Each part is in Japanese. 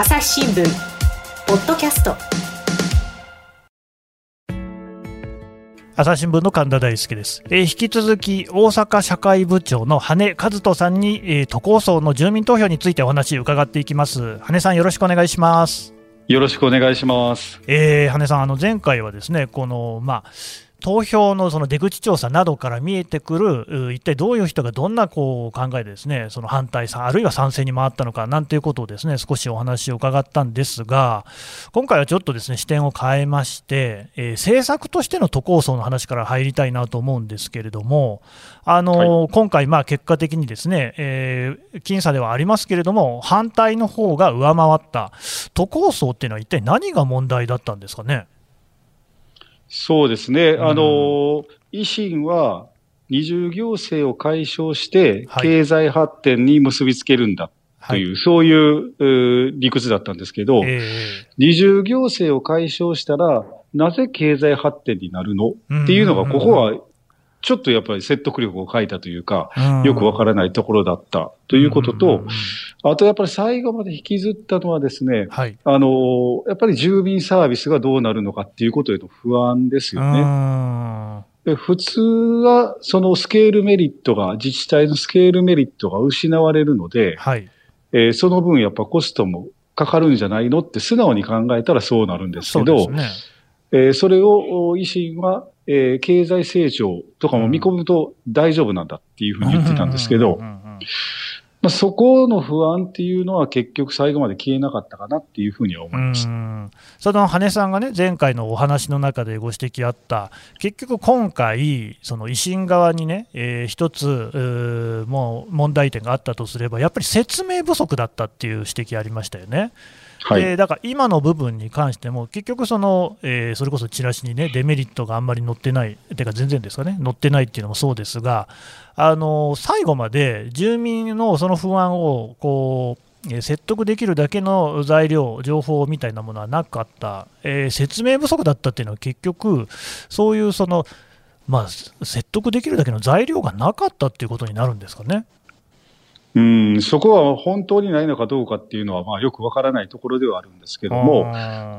朝日新聞ポッドキャスト。朝日新聞の神田大輔です、えー、引き続き大阪社会部長の羽根和人さんに、えー、都構想の住民投票についてお話伺っていきます。羽根さんよろしくお願いします。よろしくお願いします、えー、羽根さんあの前回はですねこのまあ投票のその出口調査などから見えてくる、一体どういう人がどんなこう考えでですね、その反対さ、あるいは賛成に回ったのかなんていうことをですね、少しお話を伺ったんですが、今回はちょっとですね、視点を変えまして、えー、政策としての都構想の話から入りたいなと思うんですけれども、あの、はい、今回、まあ結果的にですね、えー、僅差ではありますけれども、反対の方が上回った、都構想っていうのは一体何が問題だったんですかね？そうですね。あの、維新は二重行政を解消して経済発展に結びつけるんだという、はい、そういう理屈だったんですけど、えー、二重行政を解消したら、なぜ経済発展になるの？っていうのが、ここはちょっとやっぱり説得力を欠いたというか、よくわからないところだった。ということと、あとやっぱり最後まで引きずったのはですね、はい、あの、やっぱり住民サービスがどうなるのかっていうことへの不安ですよね。で普通はそのスケールメリットが、自治体のスケールメリットが失われるので、はい、えー、その分やっぱコストもかかるんじゃないのって素直に考えたらそうなるんですけど、ね。えー、それを維新はえー、経済成長とかも見込むと大丈夫なんだっていうふうに言ってたんですけど、まあ、そこの不安っていうのは結局最後まで消えなかったかなっていうふうには思いました。その羽根さんがね、前回のお話の中でご指摘あった、結局今回、その維新側にね、えー、一つ、もう問題点があったとすれば、やっぱり説明不足だったっていう指摘ありましたよね。はい、だから今の部分に関しても、結局その、えー、それこそチラシにね、デメリットがあんまり載ってない、てか全然ですかね、載ってないっていうのもそうですが、あの最後まで住民のその不安をこう説得できるだけの材料、情報みたいなものはなかった、えー、説明不足だったっていうのは、結局、そういうその、まあ、説得できるだけの材料がなかったっていうことになるんですかね。うん、そこは本当にないのかどうかっていうのは、まあ、よくわからないところではあるんですけども、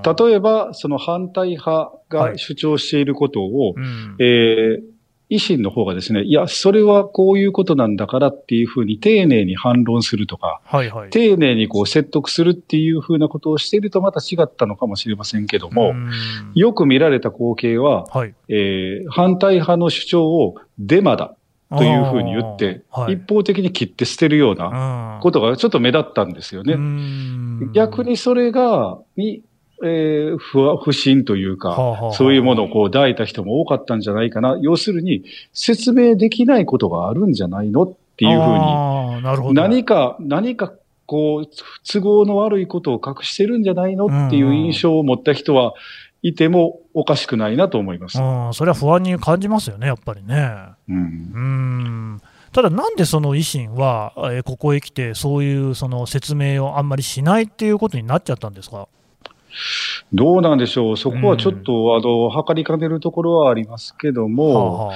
例えば、その反対派が主張していることを、はいうん、えー、維新の方がですね、いや、それはこういうことなんだからっていうふうに丁寧に反論するとか、はいはい、丁寧にこう説得するっていうふうなことをしているとまた違ったのかもしれませんけども、よく見られた光景は、はい、えー、反対派の主張をデマだというふうに言って、はい、一方的に切って捨てるようなことがちょっと目立ったんですよね。逆にそれが、に、えー、不不信というか、はあはあ、そういうものをこう抱いた人も多かったんじゃないかな。要するに、説明できないことがあるんじゃないのっていうふうに、何か、何かこう、都合の悪いことを隠してるんじゃないのっていう印象を持った人はいてもおかしくないなと思います。うん、それは不安に感じますよね、やっぱりね。うん。うん。ただ、なんでその維新は、えー、ここへ来て、そういうその説明をあんまりしないっていうことになっちゃったんですか？どうなんでしょう、そこはちょっと、うん、あの測りかねるところはありますけども、はあは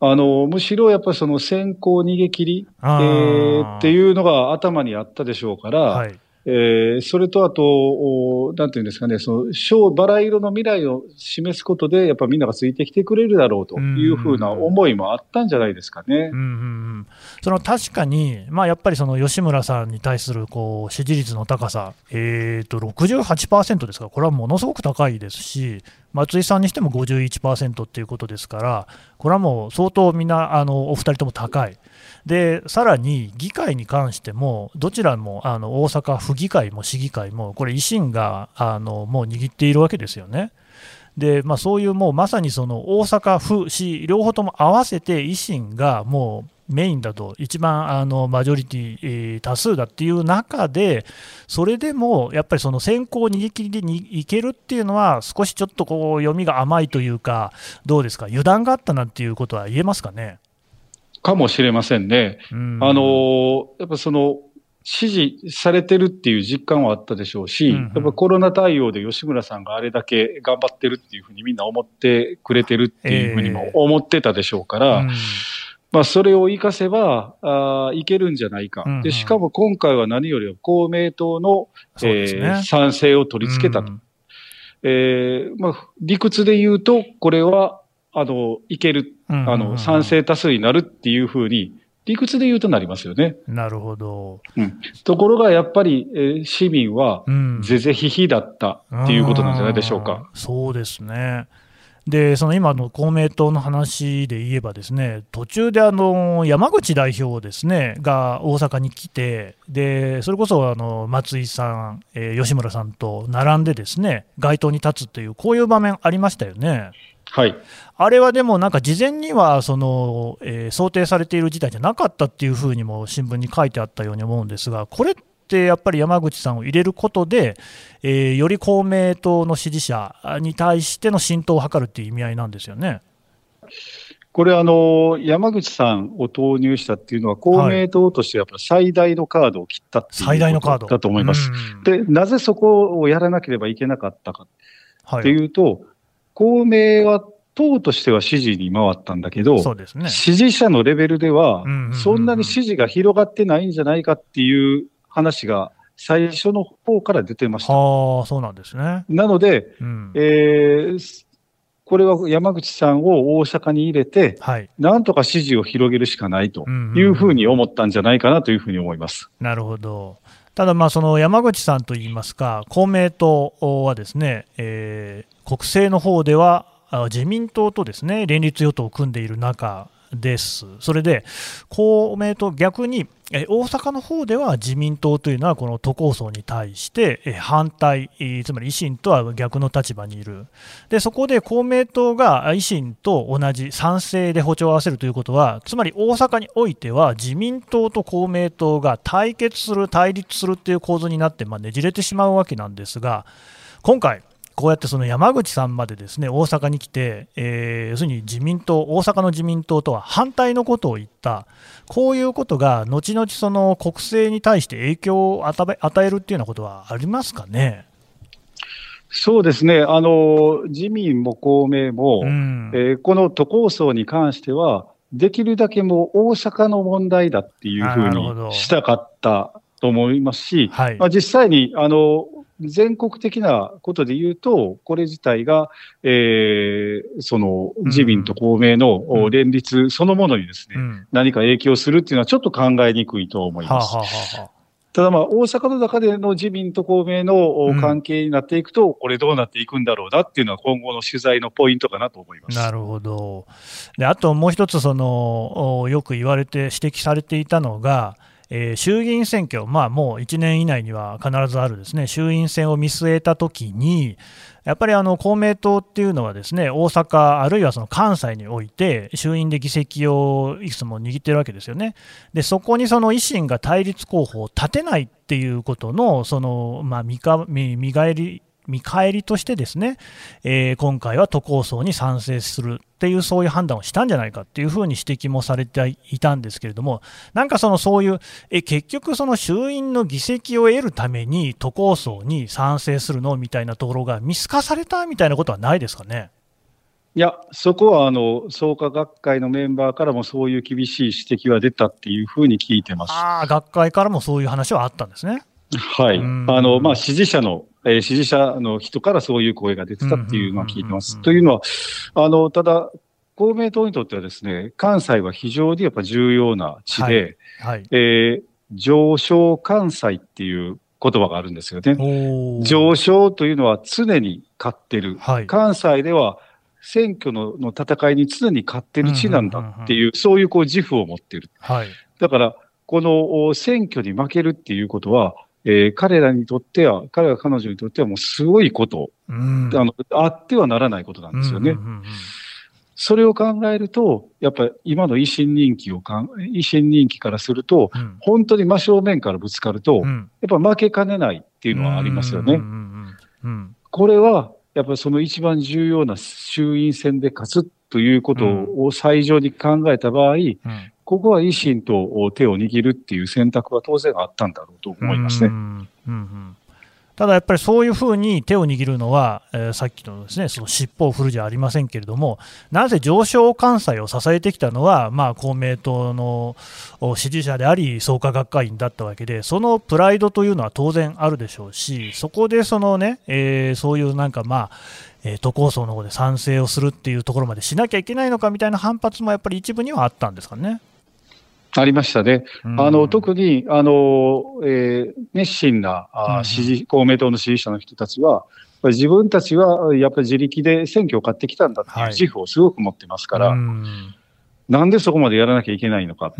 あ、あのむしろやっぱりその先行逃げ切り、えー、っていうのが頭にあったでしょうから、はいえー、それとあと、なんていうんですかね、その、小、バラ色の未来を示すことで、やっぱみんながついてきてくれるだろうというふうな思いもあったんじゃないですかね。うんうん、その確かに、まあ、やっぱりその吉村さんに対するこう支持率の高さ、えーと、68%ですか。ら、これはものすごく高いですし、松井さんにしても51%っていうことですから、これはもう相当みんな、あのお二人とも高い。でさらに議会に関しても、どちらもあの大阪府議会も市議会も、これ、維新があのもう握っているわけですよね。でまあ、そういうもうまさにその大阪府、市、両方とも合わせて維新がもうメインだと、一番あのマジョリティ、えー、多数だっていう中で、それでもやっぱりその先行逃げ切りでにいけるっていうのは、少しちょっとこう読みが甘いというか、どうですか、油断があったなんていうことは言えますかね？かもしれませんね。あの、やっぱその、支持されてるっていう実感はあったでしょうし、うんうん、やっぱコロナ対応で吉村さんがあれだけ頑張ってるっていうふうにみんな思ってくれてるっていうふうにも思ってたでしょうから、えーうんまあ、それを活かせば、あいけるんじゃないか、うんうん、で。しかも今回は何よりも公明党の、ね、えー、賛成を取り付けたと。うん、えー、まあ、理屈で言うと、これは、あの、いける、あの、賛成多数になるっていうふうに、理屈で言うとなりますよね。なるほど。うん。ところが、やっぱり、えー、市民は、ぜぜひひだったっていうことなんじゃないでしょうか。うん、そうですね。でその今の公明党の話で言えば、ですね途中であの山口代表ですねが大阪に来て、でそれこそあの松井さん、えー、吉村さんと並んでですね街頭に立つという、こういう場面ありましたよね。はい、あれはでも、なんか事前にはその、えー、想定されている事態じゃなかったっていうふうにも新聞に書いてあったように思うんですが、これってやっぱり山口さんを入れることで、えー、より公明党の支持者に対しての浸透を図るっていう意味合いなんですよね。これあの、山口さんを投入したっていうのは、公明党としてやっぱ最大のカードを切ったっていうことだと思います。で、なぜそこをやらなければいけなかったかっていうと、はい、公明は党としては支持に回ったんだけど、ね、支持者のレベルでは、そんなに支持が広がってないんじゃないかっていう話が最初の方から出てました。あそうなんですね。なので、うん、えー、これは山口さんを大阪に入れて、はい、なんとか支持を広げるしかないというふうに思ったんじゃないかなというふうに思います。なるほど。ただ、その山口さんといいますか、公明党はですね、えー、国政の方では自民党とですね連立与党を組んでいる中です。それで、公明党、逆に大阪の方では自民党というのはこの都構想に対して反対、つまり維新とは逆の立場にいる、でそこで公明党が維新と同じ賛成で歩調を合わせるということは、つまり大阪においては自民党と公明党が対決する、対立するという構図になって、まあ、ねじれてしまうわけなんですが、今回、こうやってその山口さんまでですね大阪に来て、えー、要するに自民党、大阪の自民党とは反対のことを言った、こういうことが後々その国政に対して影響を与えるっていうようなことはありますかね？そうですね、あの自民も公明も、うん、えー、この都構想に関しては、できるだけもう大阪の問題だっていうふうにしたかったと思いますし、はい、まあ、実際にあの全国的なことで言うと、これ自体が、えー、その自民と公明の連立そのものにですね、うん、何か影響するっていうのはちょっと考えにくいと思います。はあはあただまあ、大阪の中での自民と公明の関係になっていくと、うん、これどうなっていくんだろうなっていうのは今後の取材のポイントかなと思います。なるほど。であともう一つその、よく言われて、指摘されていたのが、えー、衆議院選挙、まあ、もう1年以内には必ずあるですね。衆院選を見据えたときに、やっぱりあの公明党っていうのは、ですね大阪、あるいはその関西において、衆院で議席をいくつも握ってるわけですよね、でそこにその維新が対立候補を立てないっていうことの、そのまあ見か見見返り見返りとしてですね、えー、今回は都構想に賛成するっていうそういう判断をしたんじゃないかっていうふうに指摘もされていたんですけれども、なんかそのそういうえ結局その衆院の議席を得るために都構想に賛成するのみたいなところが見透かされたみたいなことはないですかね？いや、そこはあの創価学会のメンバーからもそういう厳しい指摘は出たっていうふうに聞いてますあ学会からもそういう話はあったんですね。はい、あのまあ、支持者のえー、支持者の人からそういう声が出てたっていうのは聞いてます。というのは、あの、ただ、公明党にとってはですね、関西は非常にやっぱ重要な地で、はいはい、えー、上昇関西っていう言葉があるんですよね。上昇というのは常に勝ってる。はい、関西では選挙のの戦いに常に勝ってる地なんだっていう、そういうこう自負を持ってる。はい、だから、この選挙に負けるっていうことは、えー、彼らにとっては、彼ら彼女にとってはもうすごいこと、うん、あの、あってはならないことなんですよね。それを考えると、やっぱり今の維新人気をかん、維新人気からすると、うん、本当に真正面からぶつかると、うん、やっぱ負けかねないっていうのはありますよね。これは、やっぱりその一番重要な衆院選で勝つということを最上に考えた場合、ここは維新と手を握るっていう選択は当然あったんだろうと思いますね。うんうんただやっぱりそういうふうに手を握るのは、えー、さっきのですねその尻尾を振るじゃありませんけれども、なぜ上昇関西を支えてきたのは、まあ、公明党の支持者であり、創価学会員だったわけで、そのプライドというのは当然あるでしょうし、そこでそのね、えー、そういうなんかまあ、えー、都構想の方で賛成をするっていうところまでしなきゃいけないのかみたいな反発もやっぱり一部にはあったんですかね。ありましたね。あの、特に、あの、えー、熱心なあ支持、公明党の支持者の人たちは、自分たちはやっぱり自力で選挙を買ってきたんだっていう自負をすごく持ってますから、はい、なんでそこまでやらなきゃいけないのか。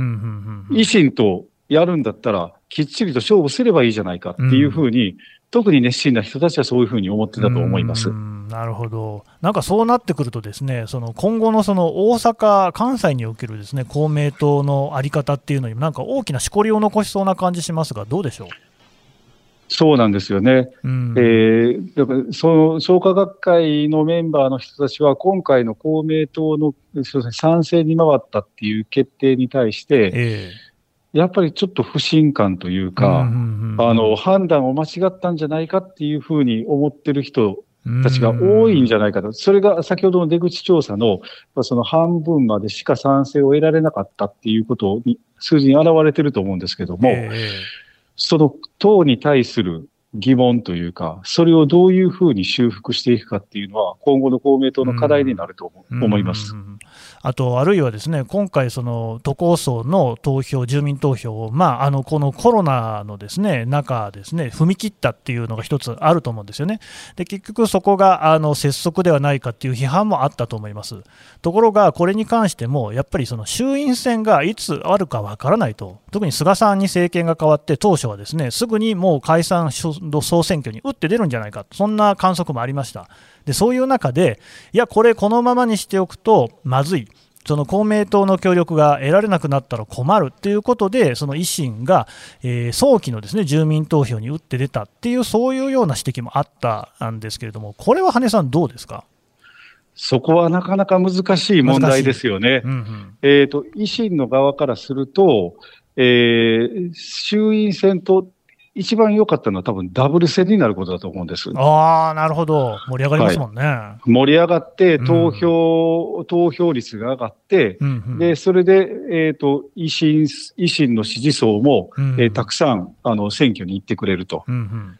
維新とやるんだったら、きっちりと勝負すればいいじゃないかっていうふうに、特に熱心な人たちはそういうふうに思ってたと思います。なるほど、なんかそうなってくると、ですねその今後のその大阪、関西におけるですね公明党の在り方っていうのに、なんか大きなしこりを残しそうな感じしますが、どうでしょう？そうなんですよね。うん、えー、だからその創価学会のメンバーの人たちは、今回の公明党の賛成に回ったっていう決定に対して、えーやっぱりちょっと不信感というか、あの、判断を間違ったんじゃないかっていうふうに思ってる人たちが多いんじゃないかと。それが先ほどの出口調査の、その半分までしか賛成を得られなかったっていうことに、数字に現れてると思うんですけども、その党に対する疑問というか、それをどういうふうに修復していくかっていうのは、今後の公明党の課題になると思います。あと、あるいはですね、今回、その都構想の投票、住民投票を、まあ、あのこのコロナのですね中ですね、踏み切ったっていうのが一つあると思うんですよね。で、結局そこがあの拙速ではないかっていう批判もあったと思います。ところが、これに関しても、やっぱりその衆院選がいつあるかわからないと、特に菅さんに政権が変わって、当初はですね、すぐにもう解散総選挙に打って出るんじゃないか、そんな観測もありました。でそういう中で、いや、これ、このままにしておくとまずい。その公明党の協力が得られなくなったら困るということで、その維新が、えー、早期のですね住民投票に打って出たっていう、そういうような指摘もあったんですけれども、これは羽根さん、どうですか？そこはなかなか難しい問題ですよね。うんうん、えっ、ー、と、維新の側からすると、えー、衆院選と一番良かったのは多分ダブル戦になることだと思うんです。ああ、なるほど。盛り上がりますもんね。はい、盛り上がって、投票、うん、投票率が上がって、うんうん、で、それで、えっ、ー、と、維新、維新の支持層も、うん、えー、たくさん、あの、選挙に行ってくれると、うん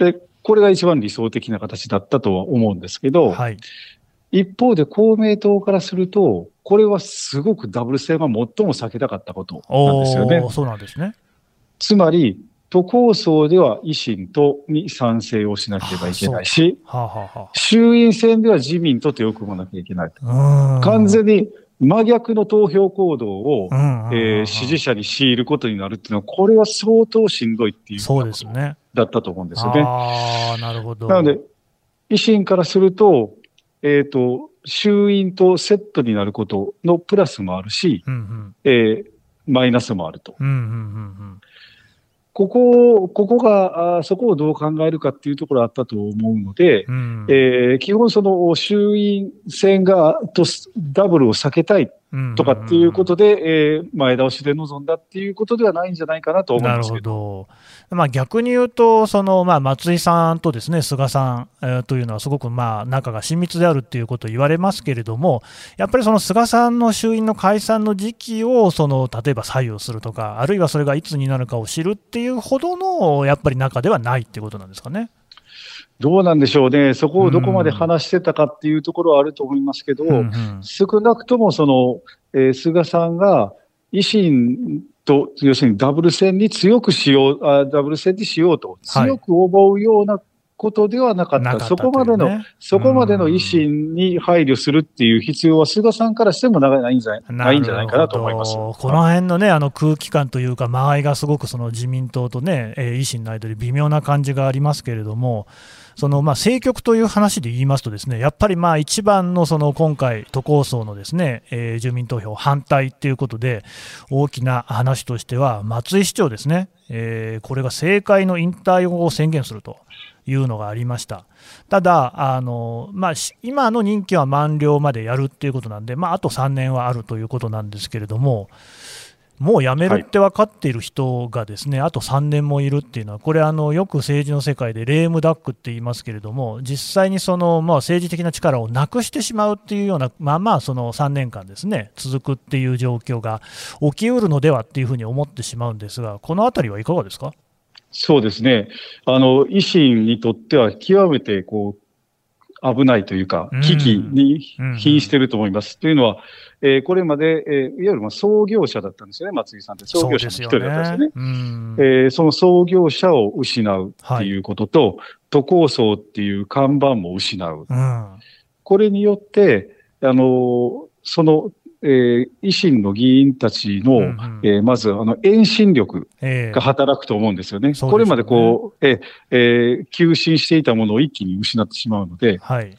うん。で、これが一番理想的な形だったとは思うんですけど、はい、一方で公明党からすると、これはすごくダブル戦は最も避けたかったことなんですよね。そうなんですね。つまり、都構想では維新とに賛成をしなければいけないし、はあはあ、衆院選では自民と手を組まなきゃいけない。完全に真逆の投票行動を、えー、支持者に強いることになるっていうのは、これは相当しんどいっていうそうですね。だったと思うんですよね。ああ、なるほど。なので、維新からすると、えっ、ー、と、衆院とセットになることのプラスもあるし、うんうん、えー、マイナスもあると。うんうんうんうんここ、ここが、あそこをどう考えるかっていうところあったと思うので、うん、えー、基本その衆院選がとダブルを避けたいとかっていうことで、えー、前倒しで臨んだっていうことではないんじゃないかなと思うんですけど。まあ、逆に言うと、そのまあ松井さんとですね菅さん、えー、というのはすごくまあ仲が親密であるっていうことを言われますけれども、やっぱりその菅さんの衆院の解散の時期をその例えば左右するとか、あるいはそれがいつになるかを知るっていうほどのやっぱり仲ではないっていうことなんですかね。どうなんでしょうね、そこをどこまで話してたかっていうところはあると思いますけど、うんうん、少なくともその、えー、菅さんが維新と、要するにダブル戦に強くしよう、あダブル戦にしようと、強く思うようなことではなかった。はい、そこまでの、ね、そこまでの維新に配慮するっていう必要は菅さんからしてもないんじゃないんじゃないかなと思います。この辺のね、あの空気感というか、間合いがすごくその自民党とね、維新の間で微妙な感じがありますけれども、そのまあ政局という話で言いますと、ですねやっぱりまあ一番のその今回、都構想のですね、えー、住民投票反対ということで、大きな話としては、松井市長ですね、えー、これが政界の引退を宣言するというのがありました。ただ、あのまあ、今の任期は満了までやるっていうことなんで、まあ、あと3年はあるということなんですけれども、もう辞めるって分かっている人がですね、はい、あと3年もいるっていうのは、これあの、よく政治の世界でレームダックって言いますけれども、実際にその、まあ、政治的な力をなくしてしまうっていうような、まあまあ、その3年間ですね、続くっていう状況が起きうるのではっていうふうに思ってしまうんですが、このあたりはいかがですか？そうですね。あの、維新にとっては極めてこう、危ないというか、危機に瀕していると思います。というのは、えー、これまで、えー、いわゆるまあ創業者だったんですよね、松井さんって。創業者の一人だったんですよね。そ、ね、えー、その創業者を失うっていうことと、はい、都構想っていう看板も失う。うん、これによって、あの、そのえー、維新の議員たちの、うんうん、えー、まず、あの、遠心力が働くと思うんですよね。えー、これまでこう、ええー、急進していたものを一気に失ってしまうので、はい、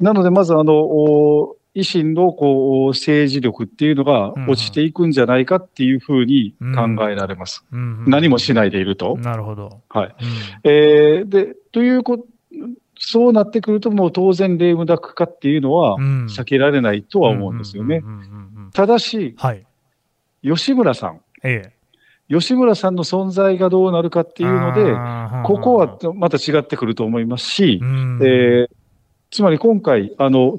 なので、まず、あの、維新のこう政治力っていうのが落ちていくんじゃないかっていうふうに考えられます。何もしないでいると。なるほど。はい。うん、えー、で、ということ、そうなってくると、もう当然、レームダック化っていうのは避けられないとは思うんですよね。ただし、はい、吉村さん、ええ、吉村さんの存在がどうなるかっていうので、ここはまた違ってくると思いますし、えー、つまり今回、あの、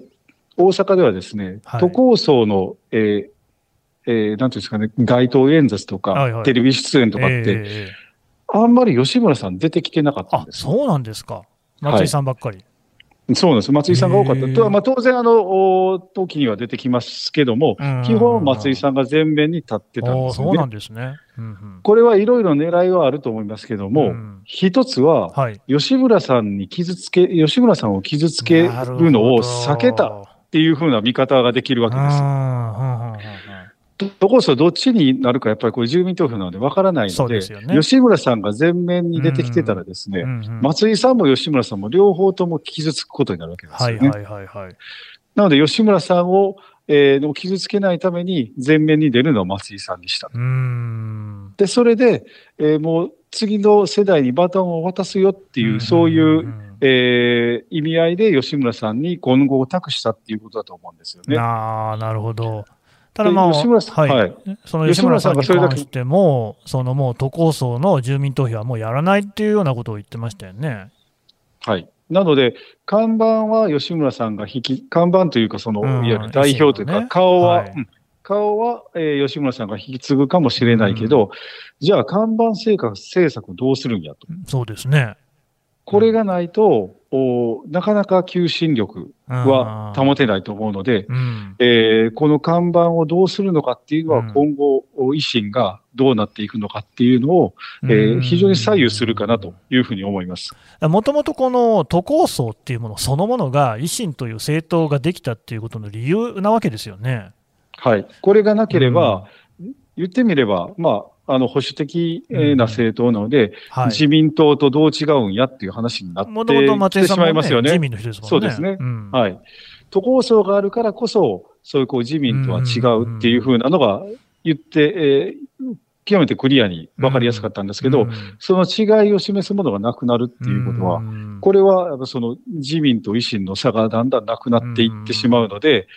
大阪ではですね、はい、都構想の、えーえー、なんていうんですかね、街頭演説とか、はいはい、テレビ出演とかって、えー、あんまり吉村さん出てきてなかったんです。そうなんですか。松井さんばっかり。はいそうなんです。松井さんが多かった。とは、まあ、当然、あの、時には出てきますけども、基本松井さんが前面に立ってたんですね。そうなんですね。うんうん、これはいろいろ狙いはあると思いますけども、うん、一つは、はい、吉村さんに傷つけ、吉村さんを傷つけるのを避けたっていうふうな見方ができるわけです。どこそどっちになるか、やっぱりこれ住民投票なので分からないので、でね、吉村さんが前面に出てきてたらですね、松井さんも吉村さんも両方とも傷つくことになるわけですよね。はいはいはいはい、なので、吉村さんを、えー、傷つけないために前面に出るのは松井さんにした。で、それで、えー、もう次の世代にバトンを渡すよっていう、そういう、えー、意味合いで吉村さんに今後を託したっていうことだと思うんですよね。ああ、なるほど。ただまあ、吉村さん、はい、その吉村さんに関しても、そのもう都構想の住民投票はもうやらないっていうようなことを言ってましたよね。はい。なので、看板は吉村さんが引き、看板というか、その、いわゆる代表というか、ね、顔は、はいうん、顔は、えー、吉村さんが引き継ぐかもしれないけど、うん、じゃあ、看板政策政策どうするんやと。そうですね。これがないと、おなかなか求心力は保てないと思うので、うん、えー、この看板をどうするのかっていうのは、今後、維新がどうなっていくのかっていうのを、えー、非常に左右するかなというふうに思います。もともとこの都構想っていうものそのものが、維新という政党ができたっていうことの理由なわけですよね。はい、これがなければ、うん、言ってみれば、まあ、あの保守的な政党なので、うんはい、自民党とどう違うんやっていう話になってきてしまいますよね。自民の人ですもんね。そうですね。うん、はい。都構想があるからこそ、そういうこう自民とは違うっていうふうなのが言って、えー、極めてクリアに分かりやすかったんですけど、うん、その違いを示すものがなくなるっていうことは、うん、これはその自民と維新の差がだんだんなくなっていってしまうので、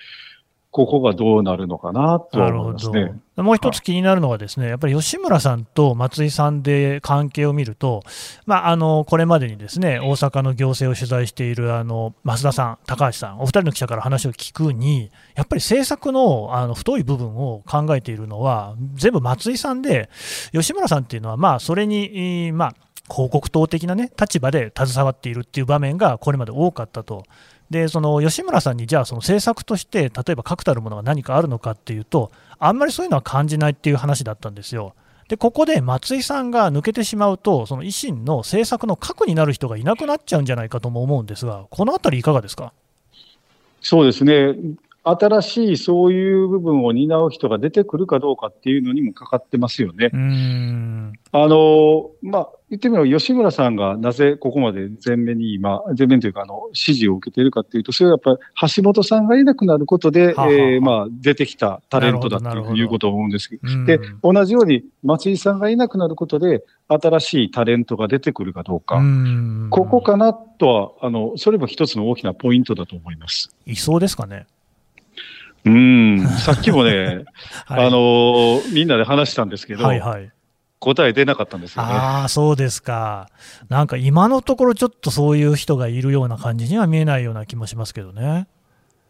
ここがどうなるのかなと思いますね。もう一つ気になるのは、ですねやっぱり吉村さんと松井さんで関係を見ると、まあ、あのこれまでにですね大阪の行政を取材しているあの増田さん、高橋さん、お二人の記者から話を聞くに、やっぱり政策のあの太い部分を考えているのは、全部松井さんで、吉村さんっていうのは、まあ、それに、まあ、広告塔的な、ね、立場で携わっているっていう場面がこれまで多かったと。でその吉村さんにじゃあその政策として例えば確たるものが何かあるのかっていうとあんまりそういうのは感じないっていう話だったんですよ。でここで松井さんが抜けてしまうとその維新の政策の核になる人がいなくなっちゃうんじゃないかとも思うんですがこのあたりいかがですか？そうですね新しいそういう部分を担う人が出てくるかどうかっていうのにもかかってますよね。あの、まあ、言ってみれば吉村さんがなぜここまで前面に今、前面というかあの、支持を受けているかっていうと、それはやっぱり橋本さんがいなくなることで、ははえー、まあ、出てきたタレントだということを思うんですけど、どで、同じように松井さんがいなくなることで、新しいタレントが出てくるかどうか、うここかなとは、あの、それも一つの大きなポイントだと思います。いそうですかね。うん、さっきもね、はい、あのみんなで話したんですけど、はいはい、答え出なかったんですよね。ああ、そうですか。なんか今のところ、ちょっとそういう人がいるような感じには見えないような気もしますけどね。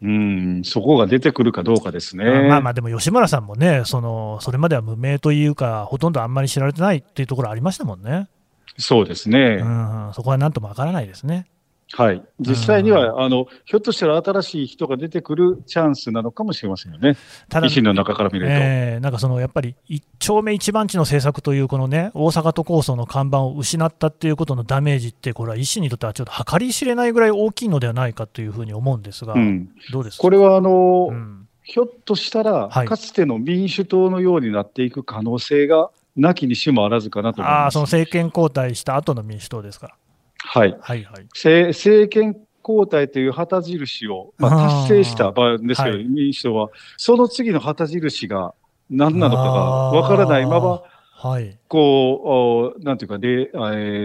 うん、そこが出てくるかどうかですね。まあまあ、でも吉村さんもね、そのそれまでは無名というか、ほとんどあんまり知られてないっていうところありましたもんね。そうですね。うん、そこはなんともわからないですね。はい、実際には、あのひょっとしたら新しい人が出てくるチャンスなのかもしれませんよね、ただ維新の中から見ると。えー、なんかそのやっぱり一丁目一番地の政策という、このね、大阪都構想の看板を失ったっていうことのダメージって、これは維新にとってはちょっと計り知れないぐらい大きいのではないかというふうに思うんですが、うん、どうですこれはあの、うん、ひょっとしたら、かつての民主党のようになっていく可能性がなきにしもあらずかなと思います。あその政権交代した後の民主党ですか？はい、はいはい、政権交代という旗印を、まあ、達成した場合ですけど、民主党は、その次の旗印が何なのかがわからないまま、はい、こう、なんていうか、で、え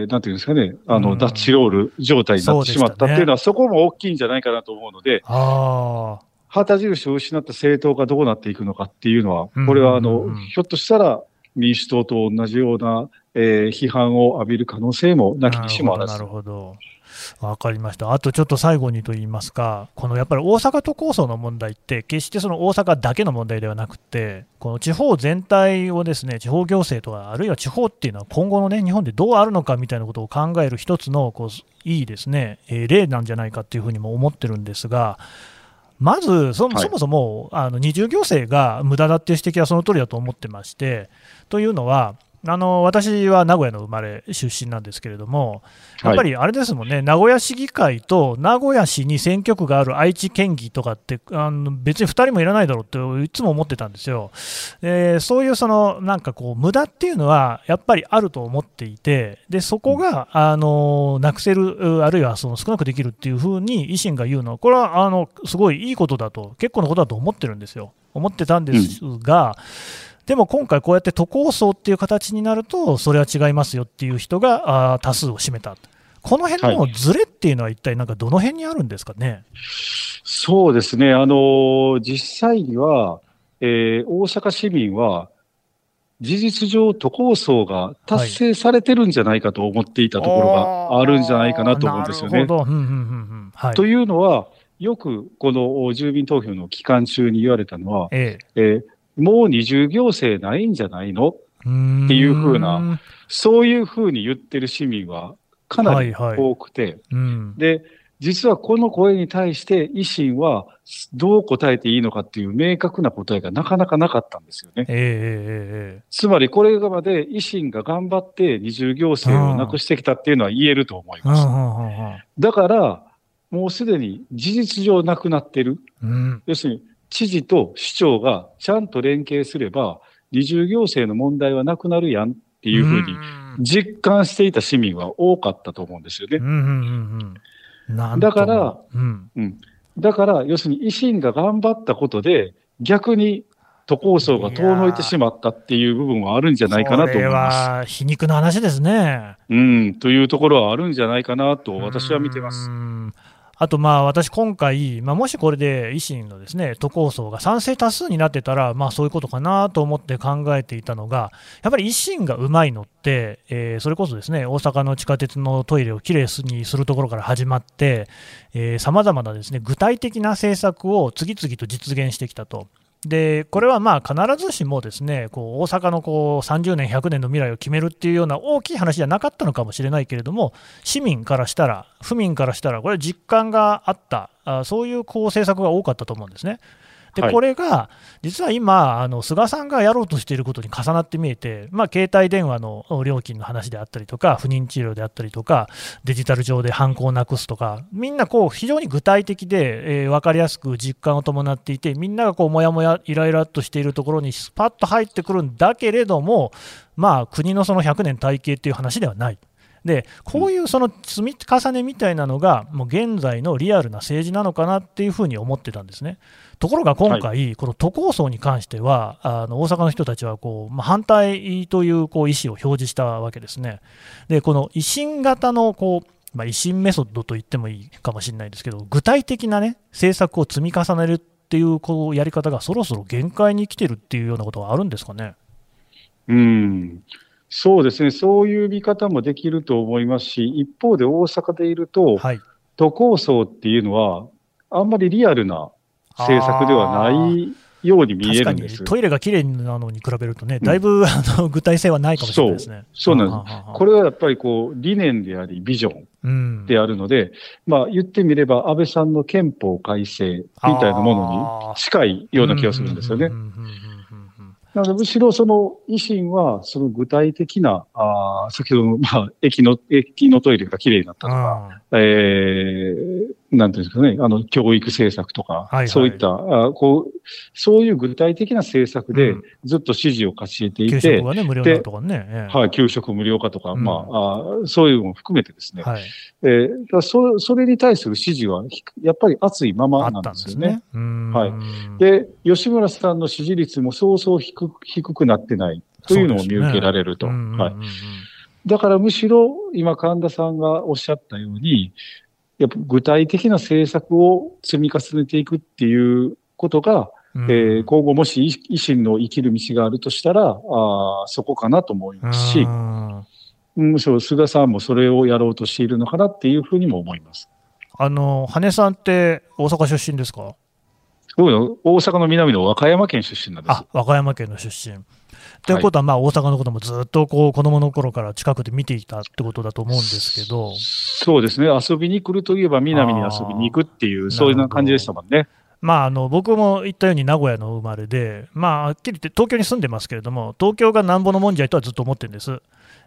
ー、なんていうんですかね、あの、ダッチロール状態になってしまったっていうのは、そ、ね,、こも大きいんじゃないかなと思うので、旗印を失った政党がどうなっていくのかっていうのは、これは、あの、ひょっとしたら民主党と同じような、えー、批判を浴びる可能性もなきにしもあらず。なるほど。わかりました。あとちょっと最後にと言いますか、このやっぱり大阪都構想の問題って、決してその大阪だけの問題ではなくて、この地方全体をですね、地方行政とか、あるいは地方っていうのは今後のね、日本でどうあるのかみたいなことを考える一つのこういいですね、えー、例なんじゃないかっていうふうにも思ってるんですが、まずそ、そもそも、あの二重行政が無駄だっていう指摘はその通りだと思ってまして、というのは、あの私は名古屋の生まれ出身なんですけれども、やっぱりあれですもんね、はい、名古屋市議会と名古屋市に選挙区がある愛知県議とかって、あの別に2人もいらないだろうっていつも思ってたんですよ。でそういうそのなんかこう無駄っていうのはやっぱりあると思っていて、でそこがあのなくせる、あるいはその少なくできるっていうふうに維新が言うのは、これはあのすごいいいことだと、結構なことだと思ってるんですよ。思ってたんですが、うんでも今回、こうやって都構想っていう形になると、それは違いますよっていう人があ多数を占めた、この辺のずれっていうのは、一体なんかどの辺にあるんですかね、はい、そうですね、あの実際には、えー、大阪市民は、事実上、都構想が達成されてるんじゃないかと思っていたところがあるんじゃないかなと思うんですよね。というのは、よくこの住民投票の期間中に言われたのは、ええ。えーもう二重行政ないんじゃないの？っていうふうな、そういうふうに言ってる市民はかなり多くて、はい。はいうん、で、実はこの声に対して維新はどう答えていいのかっていう明確な答えがなかなかなかったんですよね。えー、つまりこれまで維新が頑張って二重行政をなくしてきたっていうのは言えると思います。だから、もうすでに事実上なくなってる。うん、要するに知事と市長がちゃんと連携すれば、二重行政の問題はなくなるやんっていうふうに実感していた市民は多かったと思うんですよね。だから、うん、うん、だから、要するに維新が頑張ったことで、逆に都構想が遠のいてしまったっていう部分はあるんじゃないかなと思います。皮肉な話ですね。うん、というところはあるんじゃないかなと私は見てます。あと、まあ私、今回、まあ、もしこれで維新のですね都構想が賛成多数になってたら、まあ、そういうことかなと思って考えていたのが、やっぱり維新がうまいのって、えー、それこそですね大阪の地下鉄のトイレをきれいにするところから始まって、さまざまなですね具体的な政策を次々と実現してきたと。でこれはまあ必ずしもですねこう大阪のこう30年、100年の未来を決めるっていうような大きい話じゃなかったのかもしれないけれども、市民からしたら、府民からしたら、これ、実感があった、あそういうこう政策が多かったと思うんですね。でこれが実は今、あの菅さんがやろうとしていることに重なって見えて、まあ、携帯電話の料金の話であったりとか、不妊治療であったりとか、デジタル上で犯行をなくすとか、みんなこう非常に具体的で、えー、分かりやすく実感を伴っていて、みんながこうもやもや、イライラとしているところにスパッと入ってくるんだけれども、まあ、国のその100年体系っていう話ではない。でこういうその積み重ねみたいなのが、もう現在のリアルな政治なのかなっていうふうに思ってたんですね。ところが今回、はい、この都構想に関しては、あの大阪の人たちはこう、まあ、反対というこう意思を表示したわけですね。で、この維新型のこうまあ、維新メソッドと言ってもいいかもしれないですけど、具体的な、ね、政策を積み重ねるっっていうこうやり方がそろそろ限界に来てるっていうようなことはあるんですかね。うんそうですね、そういう見方もできると思いますし、一方で大阪でいると、はい、都構想っていうのは、あんまりリアルな政策ではないように見えるんです。トイレがきれいなのに比べるとね、だいぶ、うん、あの具体性はないかもしれないですね。そう。そうなんです。これはやっぱりこう理念であり、ビジョンであるので、うん、まあ言ってみれば、安倍さんの憲法改正みたいなものに近いような気がするんですよね。なので、むしろその維新は、その具体的な、あ先ほどの、まあ、駅の、駅のトイレがきれいになったとか、えー、なんていうんですかね、あの、教育政策とか、はいはい、そういった、あこう、そういう具体的な政策でずっと支持を勝ち得ていて、うん、給食はね、無料とかね。えはい、給食無料化とか、うん、まああ、そういうのも含めてですね、はい、えー、そそれに対する支持は、やっぱり熱いままなんですよね。ねはい。で、吉村さんの支持率もそうそう低低くなってないというのを見受けられると。はい。だからむしろ、今神田さんがおっしゃったように、やっぱ具体的な政策を積み重ねていくっていうことが、うん、えー、今後もし維新の生きる道があるとしたら、あそこかなと思いますし、むしろ菅さんもそれをやろうとしているのかなっていうふうにも思います。あの、羽根さんって大阪出身ですか？大阪の南の和歌山県出身なんです。あ、和歌山県の出身。ということは、まあ、大阪のこともずっとこう子供の頃から近くで見ていたってことだと思うんですけど。そうですね。遊びに来るといえば南に遊びに行くっていう、そういう感じでしたもんね。まあ、あの僕も言ったように名古屋の生まれで、まあ、はっきり言って東京に住んでますけれども、東京がなんぼのもんじゃいとはずっと思ってるんです。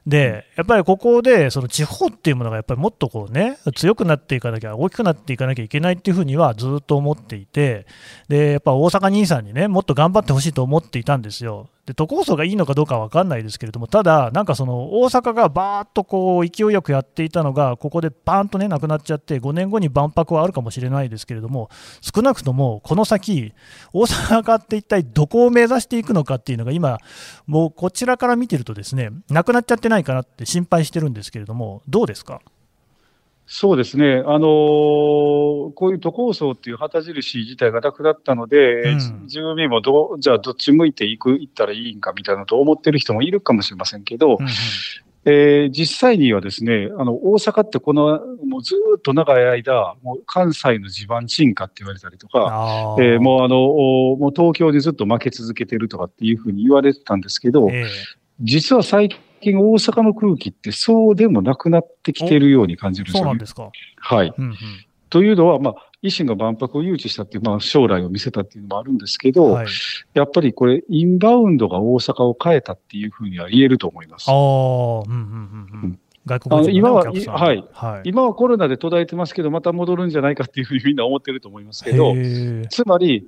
で、やっぱりここで、その地方っていうものがやっぱりもっとこうね、強くなっていかなきゃ、大きくなっていかなきゃいけないっていうふうにはずっと思っていて、で、やっぱ大阪兄さんにね、もっと頑張ってほしいと思っていたんですよ。で都構想がいいのかどうかは分かんないですけれども、ただ、なんかその大阪がばーっとこう勢いよくやっていたのが、ここでバーンとねなくなっちゃって、5年後に万博はあるかもしれないですけれども、少なくともこの先、大阪って一体どこを目指していくのかっていうのが、今、もうこちらから見てると、ですねなくなっちゃってないかなって心配してるんですけれども、どうですか？そうですね、あのー、こういう都構想っていう旗印自体がなくなったので、うん、住民もどじゃあどっち向いていく、行ったらいいんかみたいなと思ってる人もいるかもしれませんけど、うんえー、実際にはですね、あの、大阪ってこの、もうずっと長い間、もう関西の地盤沈下って言われたりとか、えー、もうあの、もう東京にずっと負け続けてるとかっていうふうに言われてたんですけど、えー、実は最近大阪の空気ってそうでもなくなってきてるように感じるんですよ、ね、そうなんですか。はい。うんうん、というのは、まあ、維新が万博を誘致したっていう、まあ、将来を見せたっていうのもあるんですけど、はい、やっぱりこれ、インバウンドが大阪を変えたっていうふうには言えると思います。ああ、うんうんうんうん。外国人今は、はい、はい、今はコロナで途絶えてますけど、また戻るんじゃないかっていうふうにみんな思ってると思いますけど、つまり、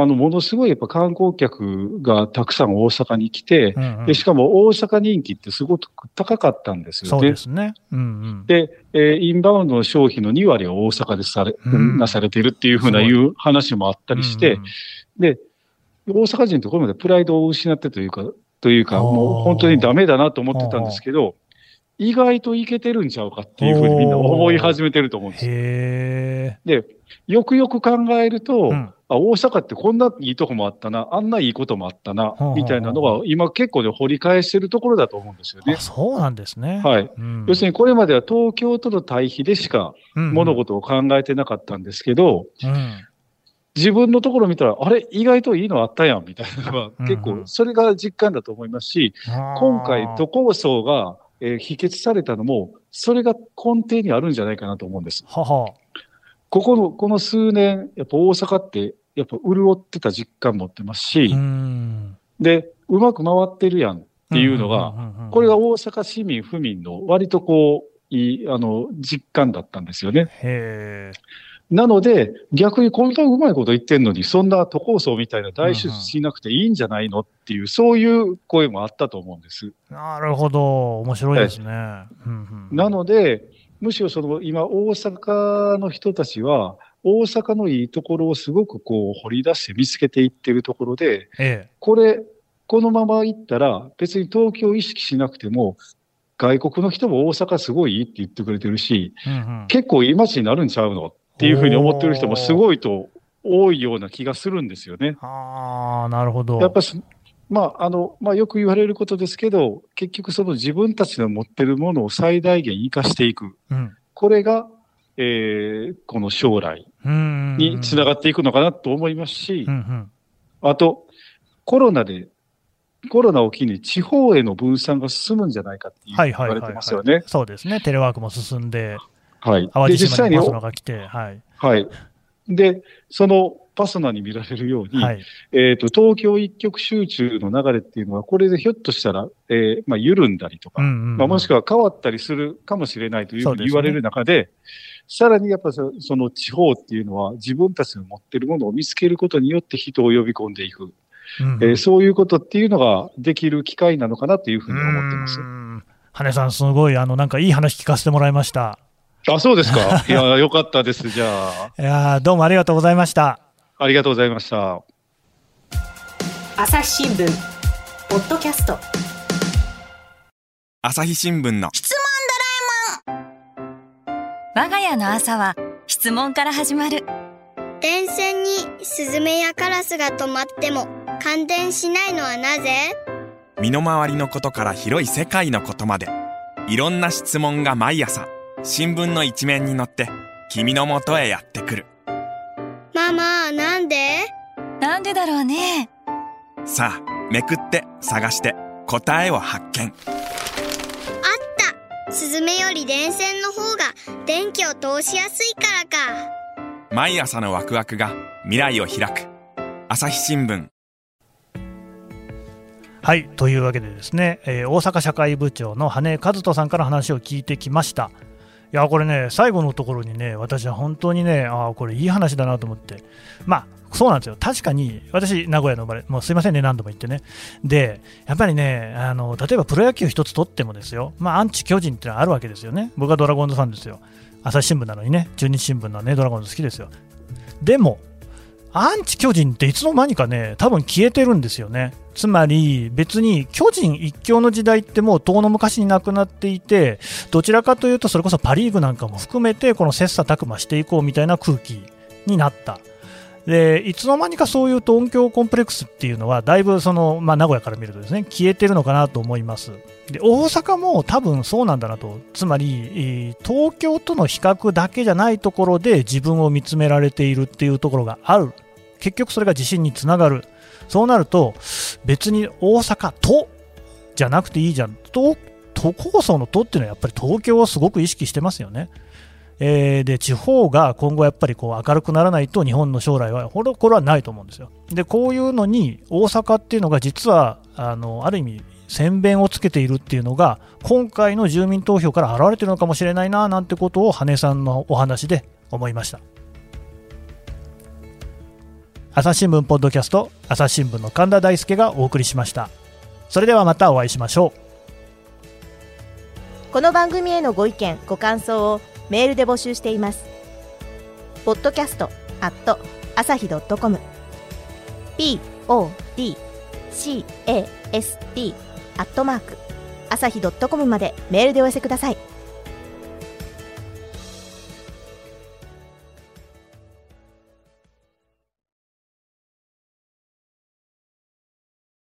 あの、ものすごいやっぱ観光客がたくさん大阪に来て、うんうん、でしかも大阪人気ってすごく高かったんですよね。そうですね。うんうん、で、えー、インバウンドの消費の2割は大阪でされ、うん、なされているっていうふうないう話もあったりして、うんうん、で、大阪人ってこれまでプライドを失ってというか、というか、もう本当にダメだなと思ってたんですけど、意外といけてるんちゃうかっていうふうにみんな思い始めてると思うんですよ。で、よくよく考えると、うんあ、大阪ってこんないいとこもあったな、あんないいこともあったな、みたいなのは、今結構で掘り返してるところだと思うんですよね。そうなんですね。はい、うん。要するにこれまでは東京との対比でしか物事を考えてなかったんですけど、うん。うん、自分のところ見たら、あれ、意外といいのあったやん、みたいなのは、結構、それが実感だと思いますし、今回、都構想が、えー、否決されたのも、それが根底にあるんじゃないかなと思うんです。ははここの、この数年、やっぱ大阪って、やっぱ潤ってた実感持ってますし、で、うまく回ってるやんっていうのが、これが大阪市民、府民の割とこう、いい、あの、実感だったんですよね。へなので、逆にこんなうまいこと言ってんのに、そんな都構想みたいな大出しなくていいんじゃないのっていう、そういう声もあったと思うんです。なるほど。面白いですね。なので、むしろその今大阪の人たちは、大阪のいいところをすごくこう掘り出して見つけていってるところで、ええ、これ、このまま行ったら別に東京を意識しなくても、外国の人も大阪すごいいいって言ってくれてるし、うんうん、結構いい街になるんちゃうの？っていうふうに思ってる人もすごいと多いような気がするんですよね。ああ、なるほど。やっぱまあ、あの、まあ、よく言われることですけど、結局その自分たちの持ってるものを最大限活かしていく。うん、これが、えー、この将来につながっていくのかなと思いますし、うんうん、あと、コロナで、コロナを機に地方への分散が進むんじゃないかって言われてますよね。そうですね。テレワークも進んで、はい。淡路島にが来て、はい。はい。で、そのパソナに見られるように、はい、えっ、と、東京一極集中の流れっていうのは、これでひょっとしたら、えー、まあ、緩んだりとか、うんうんうん、まあ、もしくは変わったりするかもしれないというふうに言われる中で、でさらにやっぱその地方っていうのは、自分たちの持ってるものを見つけることによって人を呼び込んでいく。うん、えー、そういうことっていうのができる機会なのかなというふうに思ってます。羽さん、すごい、あの、なんかいい話聞かせてもらいました。あ、そうですか。いや、よかったです、じゃあ。いやどうもありがとうございました。ありがとうございました。朝日新聞、ポッドキャスト。朝日新聞の質問ドラえもん。我が家の朝は質問から始まる。電線にスズメやカラスが止まっても感電しないのはなぜ？身の回りのことから広い世界のことまでいろんな質問が毎朝新聞の一面に載って君のもとへやってくるママなんで？なんでだろうね。さあめくって探して答えを発見。あった。スズメより電線の方が電気を通しやすいからか。毎朝のワクワクが未来を開く。朝日新聞。はいというわけでですね、えー、大阪社会部長の羽根和人さんから話を聞いてきましたいやこれね、最後のところにね、私は本当にね、ああ、これいい話だなと思って、まあ、そうなんですよ、確かに私、名古屋の生まれ、もうすいませんね、何度も言ってね、で、やっぱりね、あの例えばプロ野球一つ取ってもですよ、まあ、アンチ巨人ってのはあるわけですよね、僕はドラゴンズファンですよ、朝日新聞なのにね、中日新聞のね、ドラゴンズ好きですよ。でも、アンチ巨人っていつの間にかね、多分消えてるんですよね。つまり別に巨人一強の時代ってもう遠の昔になくなっていて、どちらかというとそれこそパ・リーグなんかも含めてこの切磋琢磨していこうみたいな空気になった。でいつの間にかそういうと音響コンプレックスっていうのはだいぶその、まあ、名古屋から見るとですね消えてるのかなと思います。で大阪も多分そうなんだなと。つまり東京との比較だけじゃないところで自分を見つめられているっていうところがある。結局それが自信につながる。そうなると、別に大阪都じゃなくていいじゃん。都、都構想の都っていうのはやっぱり東京をすごく意識してますよね。えー、で、地方が今後やっぱりこう明るくならないと日本の将来は、これこれはないと思うんですよ。で、こういうのに大阪っていうのが実は、あの、ある意味、先弁をつけているっていうのが、今回の住民投票から現れてるのかもしれないな、なんてことを羽根さんのお話で思いました。朝日新聞ポッドキャスト朝日新聞の神田大輔がお送りしました。それではまたお会いしましょう。この番組へのご意見ご感想をメールで募集しています。ポッドキャストアット朝日ドットコム。podcast アットマーク朝日ドットコムまでメールでお寄せください。